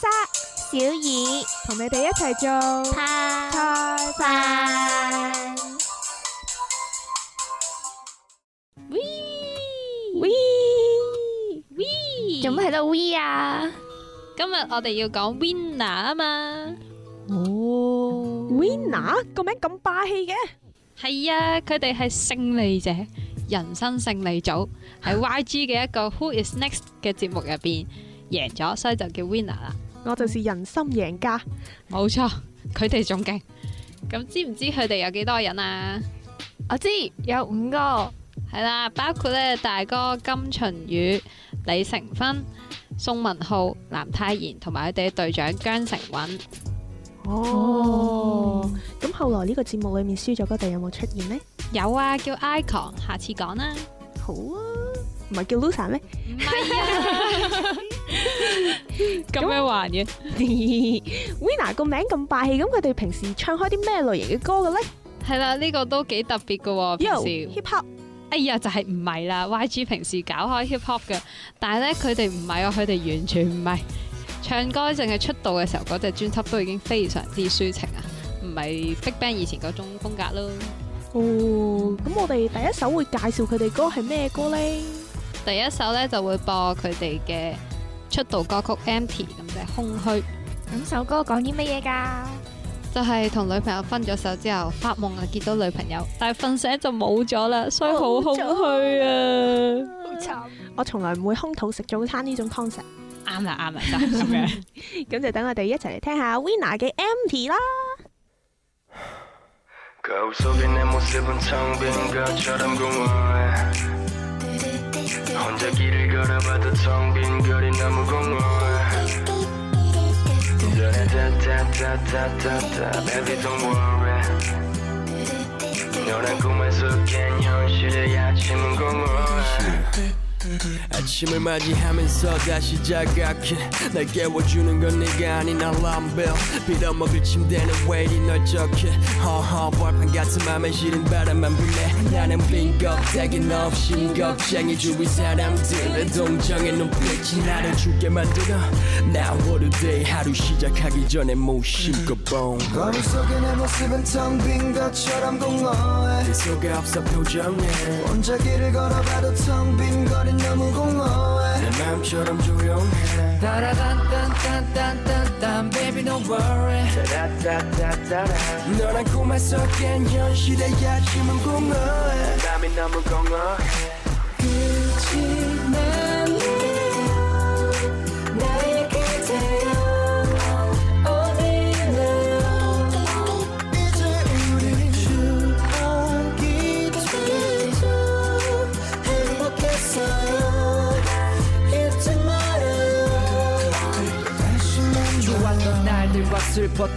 伊莎、小耳同你哋一齊做派菜飯。喂喂喂，做乜喺度 we 啊？今日我哋要講 winner 啊嘛，哦，Winner？個名咁霸氣嘅，係啊，佢哋係勝利者，人生勝利組喺 YG 嘅一個 Who Is Next 嘅節目入邊贏咗，所以就叫 winner 啦。我就是人心贏家。冇錯，佢哋仲勁。咁知唔知佢哋有幾多人啊？我知有五個，係啦，包括咧大哥金秦宇、李成芬、宋文浩、藍泰賢同埋佢哋嘅隊長姜成允。哦，咁後來呢個節目裏面輸咗嗰隊有冇出現呢？有啊，叫 Icon，下次講啦。好啊，唔係叫 Lusa 咩？唔係啊，咁樣玩嘅。Winner 個名咁霸氣，咁佢哋平時唱開啲咩類型嘅歌嘅咧係啦，呢個都幾特別嘅喎。平時 hip hop 哎呀，就係唔係啦？YG 平時搞開 hip hop 嘅，但係咧佢哋唔係啊，佢哋完全唔係唱歌，淨係出道嘅時候嗰隻專輯都已經非常之抒情啊，唔係 BigBang 以前嗰種風格咯。哦，咁我哋第一首會介紹佢哋歌係咩歌呢？第一首咧就會播佢哋嘅出道歌曲《Empty》咁就係空虛，咁首歌講啲乜嘢㗎？就係同女朋友分咗手之後發夢啊見到女朋友，但係瞓醒就冇咗啦，所以好空虛啊！好慘。我從來唔會空肚食早餐呢種 concept。啱啦啱啦，就係 咁樣。咁就等我哋一齊嚟聽下 Winner 嘅 Empty 啦。 혼자 길을 걸어봐도 텅 빈 거리 너무 공허해. 다다다다다다 Baby don't worry. 너란 꿈에서 깬 현실의 아침은 공허해 아침을 맞이하면서 다시 자각해. 날 깨워주는 건 네가 아닌 알람벨 빌어먹을 침대는 왜 이리 널쩍해? 허허 벌판 같은 맘에 시린 바람만 불래. 나는 빈 껍데기 없이 겁쟁이 주위 사람들의 동정의 눈빛이 나를 죽게 만들어. Now what a day. 하루 시작하기 전에 무심코 봉 거울 속에 내 모습은 텅 빈 것처럼 공허해. 네 속에 없어 표정에 혼자 길을 걸어봐도 텅 빈 거리 너무 공허해 내 마음처럼 조용해. 따라단단단단단단 baby don't worry. 따라따따따라 너란 꿈에서 깬 현실의 아침은 공허해. 땀이 너무 공허해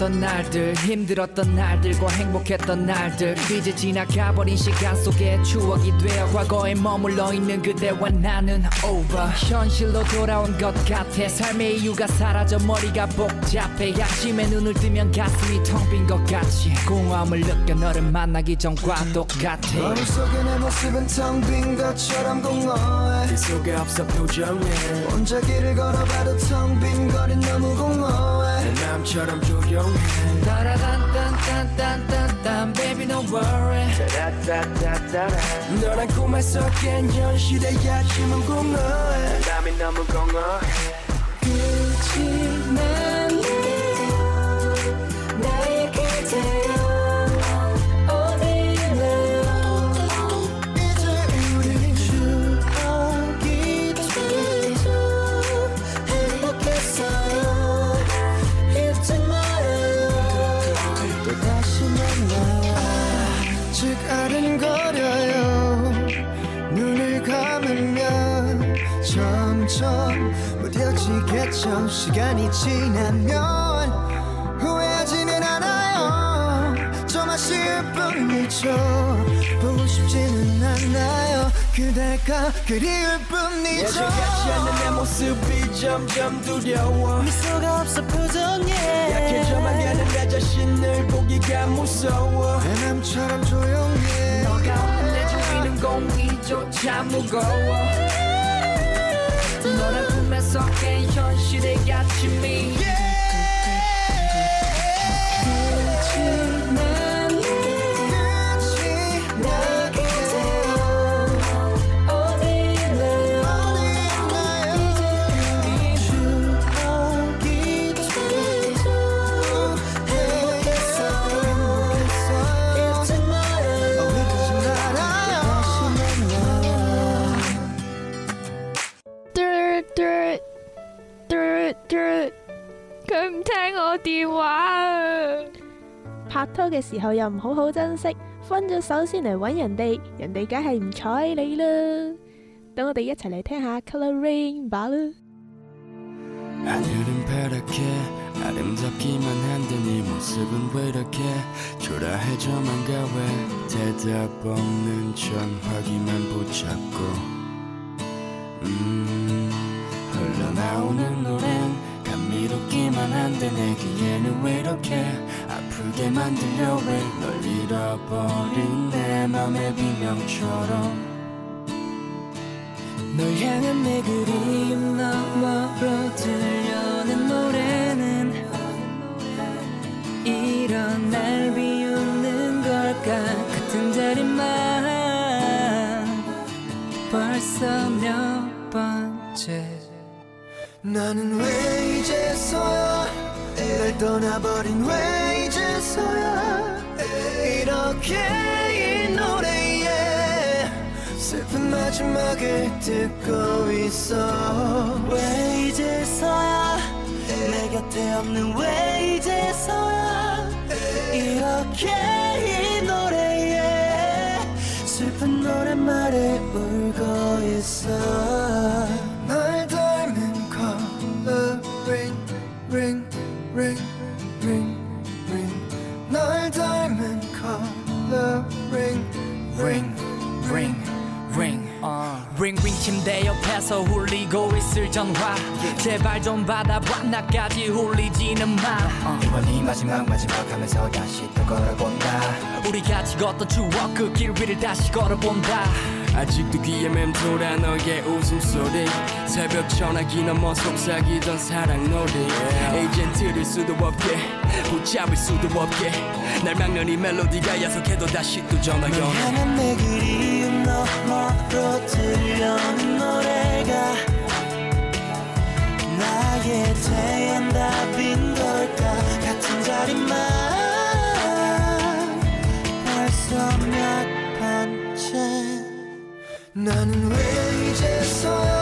슬펐던 날들 힘들었던 날들과 행복했던 날들. 이제 지나가버린 시간 속에 추억이 되어 과거에 머물러 있는 그대와 나는 over. 현실로 돌아온 것 같아 삶의 이유가 사라져 머리가 복잡해. 아침에 눈을 뜨면 가슴이 텅 빈 것 같이. 공허함을 느껴 너를 만나기 전과 똑같아. 거울 속에 내 모습은 텅 빈 것처럼 공허해. 네 속에 없어 표정에. 혼자 길을 걸어봐도 텅 빈 거리 너무 공허해 내 마음처럼 조용해. 따라단단단단단단 baby don't worry. 따라따따따라 너란 꿈에서 깬 현실의 아침은 공허해. 땀이 너무 공허해. 끝이 나 나요 아직 아른거려요 눈을 감으면 점점 무뎌지겠죠 시간이 지나면 후회하지는 않아요 좀 아쉬울 뿐이죠 보고 싶지는 않아요 그대가 그리울 뿐이죠. 예전같지 않는 내 모습이 점점 두려워. 미소가 없어 표정에 약해져 만 가는 내 자신을 보기가 무서워. 내 맘처럼 조용해. 너가 없는 내 주위는 공기조차 무거워. 너란 꿈에 섞인 현실의 아침이 뚜 拖嘅時候又唔好好珍惜，分咗手先嚟揾人哋，人哋梗係唔睬你啦。等我哋一齊嚟聽下 Color Rain 吧啦。 하늘은 파랗게 아름답기만 한데 네 모습은 왜 이렇게 초라해져만 가왜 대답 없는 전화기만 붙잡고 음 흘러나오는 노래 는 감미롭기만 한데 내 귀에는 왜 이렇게 아프게 만들려 왜 널 잃어버린 내 맘의 비명처럼? 널 향한 내 그리움 너머로 들려오는 노래는 이런 날 비웃는 걸까? 같은 자리만 벌써 몇 번째 나는 왜 이제서야 날 떠나버린 왜 이제서야 이렇게 이 노래에 슬픈 마지막을 듣고 있어. 왜 이제서야 내 곁에 없는 왜 이제서야 이렇게 이 노래에 슬픈 노랫말에 울고 있어 옆에서 울리고 있을 전화. 제발 좀 받아봐 나까지 울리지는 마. 이번이 마지막 마지막 하면서 다시 또 걸어본다. 우리 같이 걷던 추억 그 길 위를 다시 걸어본다. 아직도 귀에 맴돌아 너의 웃음소리. 새벽 전화기 넘어 속삭이던 사랑 노래 이젠 들을 수도 없게 붙잡을 수도 없게. 날 막는 이 멜로디가 야속해도 다시 또 전화 널 연어 향한 내 그리움 너머로 들려오는 노래 나는 왜 이제서야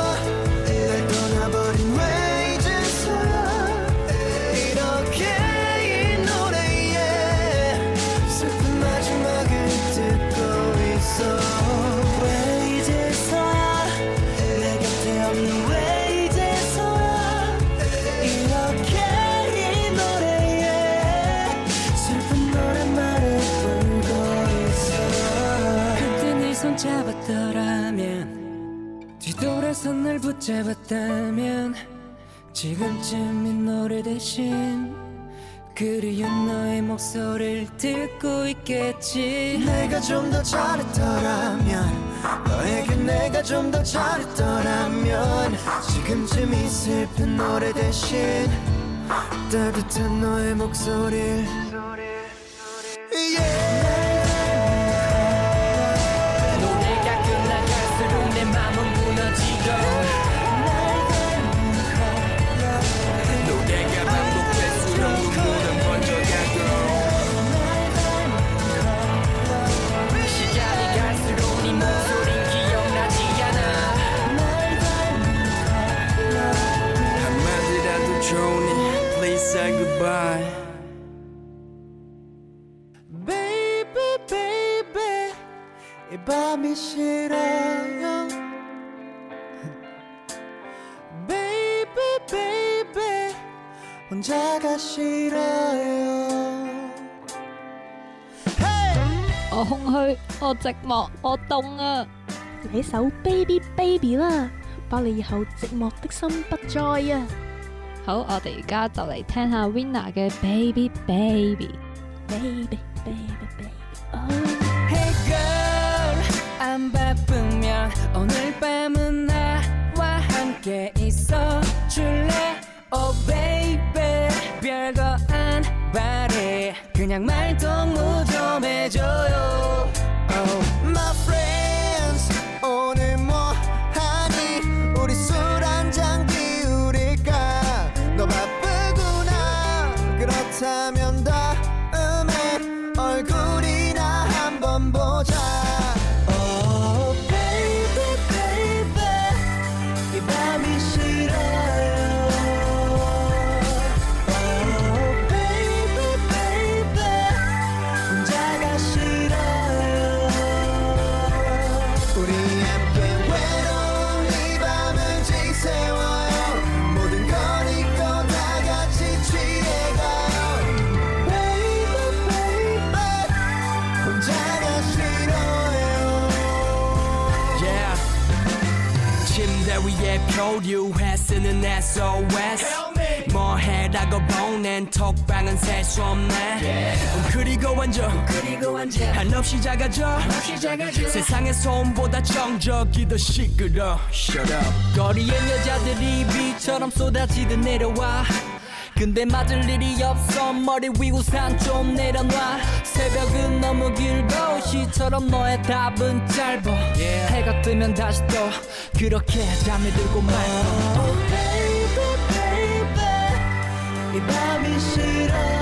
그리운 너의 목소리를 듣고 있겠지? 내가 좀 더 잘했더라면 너에게 내가 좀 더 잘했더라면 지금쯤 이 슬픈 노래 대신 따뜻한 너의 목소리를 밤이 싫어요 Baby baby 혼자가 싫어요 我空虛，我寂寞，我凍啊！嚟首 Baby Baby 啦，把你以後寂寞的心不再啊！好，我哋而家就嚟聽下 Winner 嘅 Baby Baby。 Baby Baby Baby，哦 Hey girl 안 바쁘면 오늘 밤은 나와 함께 있어 줄래? Oh baby 별거 안 바래. 그냥 말동무 좀 해줘요. Oh my friends 오늘 뭐 하니? 우리 술 한잔 기울일까? 너 바쁘구나. 그렇다면 다 수 없네. 그리고 완전 한없이 작아져. 세상의 소음보다 정적이 더 시끄러. Shut up. 거리엔 여자들이 비처럼 쏟아지듯 내려와. 근데 맞을 일이 없어. 머리 위 우산 좀 내려놔. 새벽은 너무 길고 시처럼 너의 답은 짧아. 해가 뜨면 다시 또 그렇게 잠이 들고 말고. Oh baby baby. 이 밤이 싫어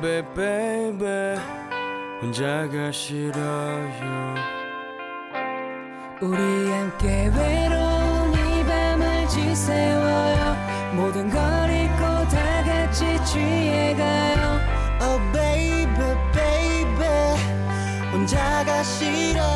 Baby baby. 혼자가 싫어요. 우리 함께 외로운 이 밤을 지새워요. 모든 걸 잊고 다 같이 취해가요. Oh baby baby. 혼자가 싫어요